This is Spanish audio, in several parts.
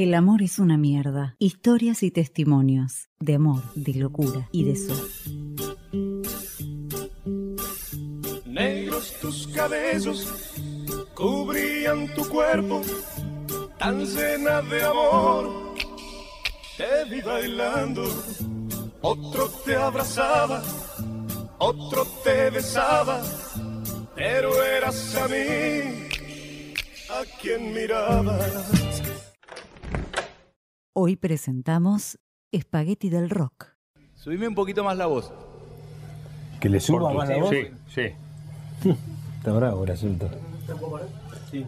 El amor es una mierda. Historias y testimonios de amor, de locura y de sol. Negros tus cabellos cubrían tu cuerpo, tan llena de amor. Te vi bailando, otro te abrazaba, otro te besaba, pero eras a mí a quien mirabas. Hoy presentamos Espagueti del Rock. Subime un poquito más la voz. ¿Que le suba más la voz? Sí, sí. Está bravo el asunto. Sí.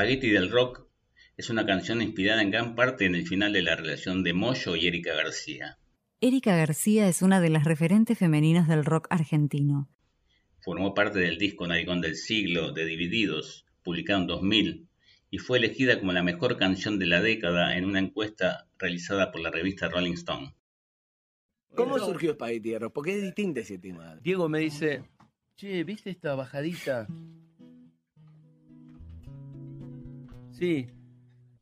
Spaghetti del Rock es una canción inspirada en gran parte en el final de la relación de Moyo y Erika García. Erika García es una de las referentes femeninas del rock argentino. Formó parte del disco Naricón del Siglo de Divididos, publicado en 2000, y fue elegida como la mejor canción de la década en una encuesta realizada por la revista Rolling Stone. ¿Cómo surgió Spaghetti de Rock? Porque es distinta ese tema. Diego me dice, che, ¿viste esta bajadita? Sí.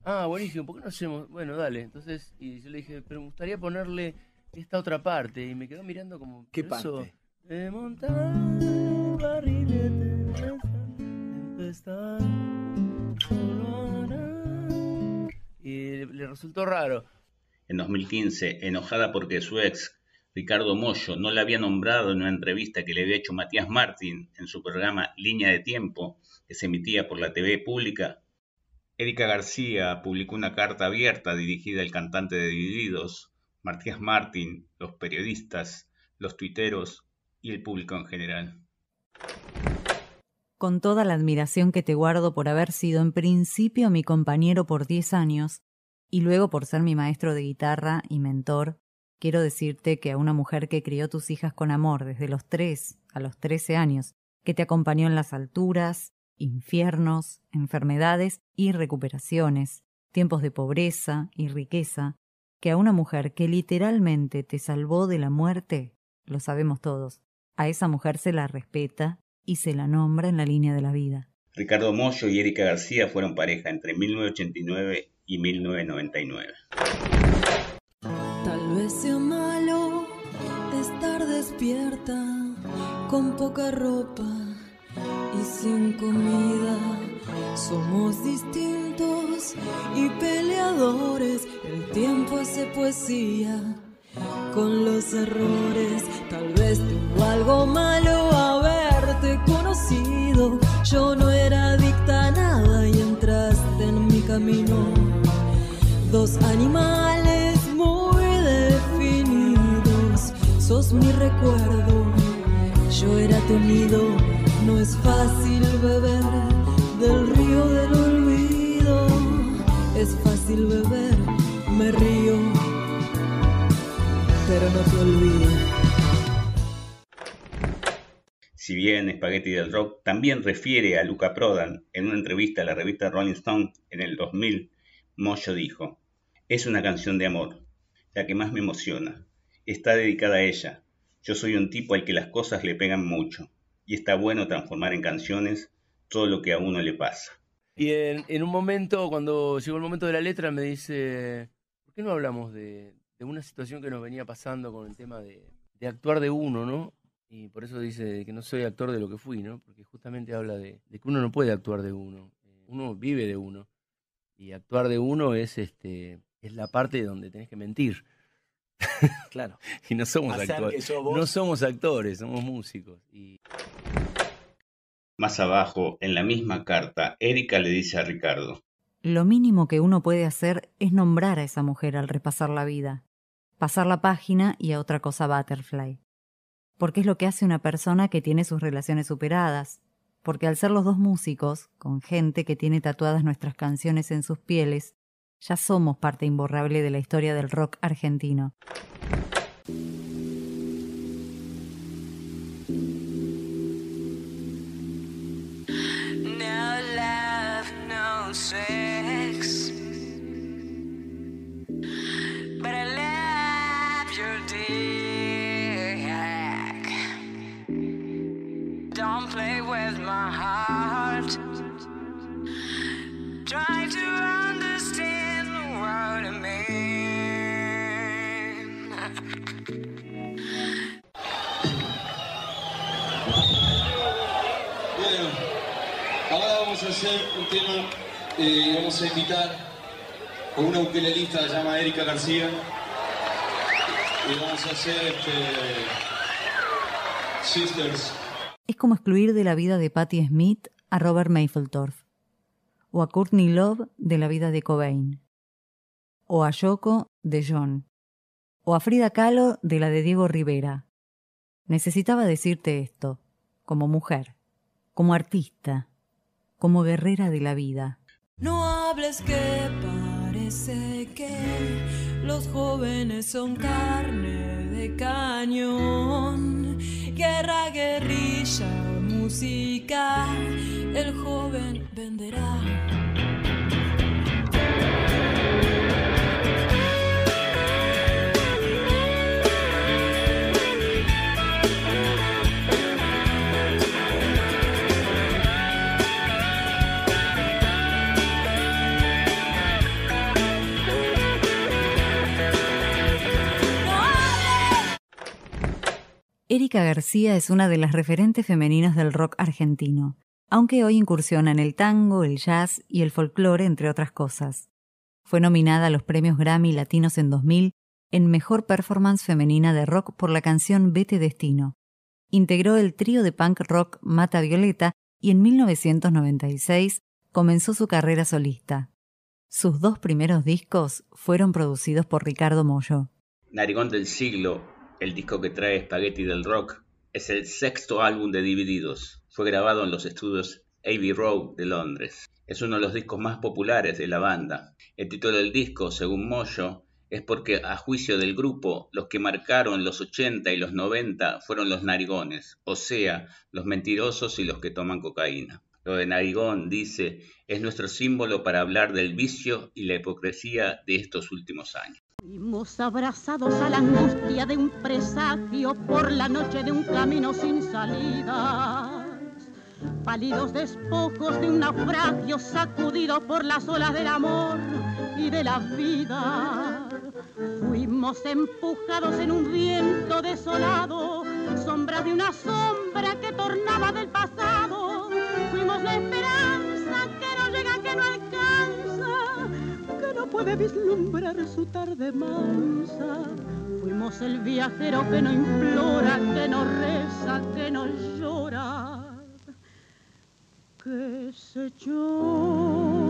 Ah, buenísimo, ¿por qué no hacemos? Bueno, dale. Entonces, y yo le dije, pero me gustaría ponerle esta otra parte. Y me quedó mirando como... ¿Qué "Pero eso, parte? eh, montar el barrilete, empezar, solo hará". Y le, le resultó raro. En 2015, enojada porque su ex, Ricardo Mollo, no la había nombrado en una entrevista que le había hecho Matías Martín en su programa Línea de Tiempo, que se emitía por la TV pública, Erika García publicó una carta abierta dirigida al cantante de Divididos, Matías Martín, los periodistas, los tuiteros y el público en general. Con toda la admiración que te guardo por haber sido en principio mi compañero por 10 años y luego por ser mi maestro de guitarra y mentor, quiero decirte que a una mujer que crió tus hijas con amor desde los 3 a los 13 años, que te acompañó en las alturas, infiernos, enfermedades y recuperaciones, tiempos de pobreza y riqueza, que a una mujer que literalmente te salvó de la muerte, lo sabemos todos, a esa mujer se la respeta y se la nombra en la línea de la vida. Ricardo Mollo y Erika García fueron pareja entre 1989 y 1999. Tal vez sea malo estar despierta con poca ropa y sin comida. Somos distintos y peleadores. El tiempo hace poesía con los errores. Tal vez tengo algo malo haberte conocido. Yo no era adicta a nada y entraste en mi camino. Dos animales muy definidos. Sos mi recuerdo, yo era tu nido. No es fácil beber del río del olvido. Es fácil beber, me río, pero no te olvido. Si bien Spaghetti del Rock también refiere a Luca Prodan en una entrevista a la revista Rolling Stone en el 2000, Moyo dijo, es una canción de amor, la que más me emociona. Está dedicada a ella. Yo soy un tipo al que las cosas le pegan mucho, y está bueno transformar en canciones todo lo que a uno le pasa. Y en, un momento, cuando llegó el momento de la letra, me dice, ¿por qué no hablamos de, una situación que nos venía pasando con el tema de, de actuar de uno, ¿no? Y por eso dice que no soy actor de lo que fui, ¿no? Porque justamente habla de, de que uno no puede actuar de uno. Eh, Uno vive de uno. Y actuar de uno es este es la parte donde tenés que mentir. Claro. Y no somos Hacer actores. vos. No somos actores, somos músicos. Y Más abajo, en la misma carta, Erika le dice a Ricardo, Lo mínimo que uno puede hacer es nombrar a esa mujer al repasar la vida, pasar la página y a otra cosa butterfly. Porque es lo que hace una persona que tiene sus relaciones superadas. Porque al ser los dos músicos, con gente que tiene tatuadas nuestras canciones en sus pieles, ya somos parte imborrable de la historia del rock argentino. Bueno, ahora vamos a hacer un tema, eh, vamos a invitar a una ukelelista, se llama Erika García, y vamos a hacer este, Sisters. Es como excluir de la vida de Patti Smith a Robert Mapplethorpe, o a Courtney Love de la vida de Cobain, o a Yoko de John, o a Frida Kahlo de la de Diego Rivera. Necesitaba decirte esto, como mujer, como artista, como guerrera de la vida. No hables que parece que los jóvenes son carne de cañón. Guerra, guerrilla, música, el joven venderá. García es una de las referentes femeninas del rock argentino, aunque hoy incursiona en el tango, el jazz y el folclore, entre otras cosas. Fue nominada a los premios Grammy Latinos en 2000 en Mejor Performance Femenina de Rock por la canción Vete Destino. Integró el trío de punk rock Mata Violeta y en 1996 comenzó su carrera solista. Sus dos primeros discos fueron producidos por Ricardo Mollo. Narigón del siglo, el disco que trae Spaghetti del Rock, es el sexto álbum de Divididos. Fue grabado en los estudios Abbey Road de Londres. Es uno de los discos más populares de la banda. El título del disco, según Moyo, es porque a juicio del grupo, los que marcaron los 80 y los 90 fueron los narigones, o sea, los mentirosos y los que toman cocaína. Lo de narigón, dice, es nuestro símbolo para hablar del vicio y la hipocresía de estos últimos años. Fuimos abrazados a la angustia de un presagio por la noche de un camino sin salidas. Pálidos despojos de un naufragio sacudido por las olas del amor y de la vida. Fuimos empujados en un viento desolado, sombras de una sombra que tornaba del pasado. Puede vislumbrar su tarde mansa. Fuimos el viajero que no implora, que no reza, que no llora, que se echó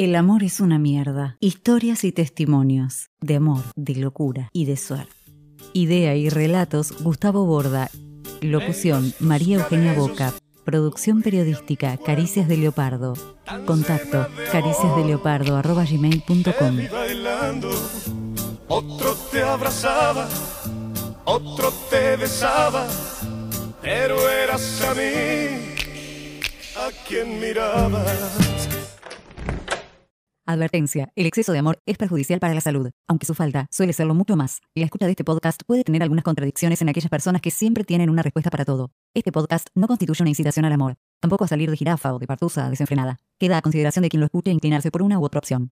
El amor es una mierda. Historias y testimonios de amor, de locura y de suerte. Idea y relatos Gustavo Borda. Locución María Eugenia Boca. Producción periodística Caricias de Leopardo. Contacto bailando, otro te abrazaba, otro te besaba, pero eras a mí a quien mirabas. Advertencia, el exceso de amor es perjudicial para la salud, aunque su falta suele serlo mucho más. La escucha de este podcast puede tener algunas contradicciones en aquellas personas que siempre tienen una respuesta para todo. Este podcast no constituye una incitación al amor, tampoco a salir de jirafa o de partusa desenfrenada. Queda a consideración de quien lo escuche inclinarse por una u otra opción.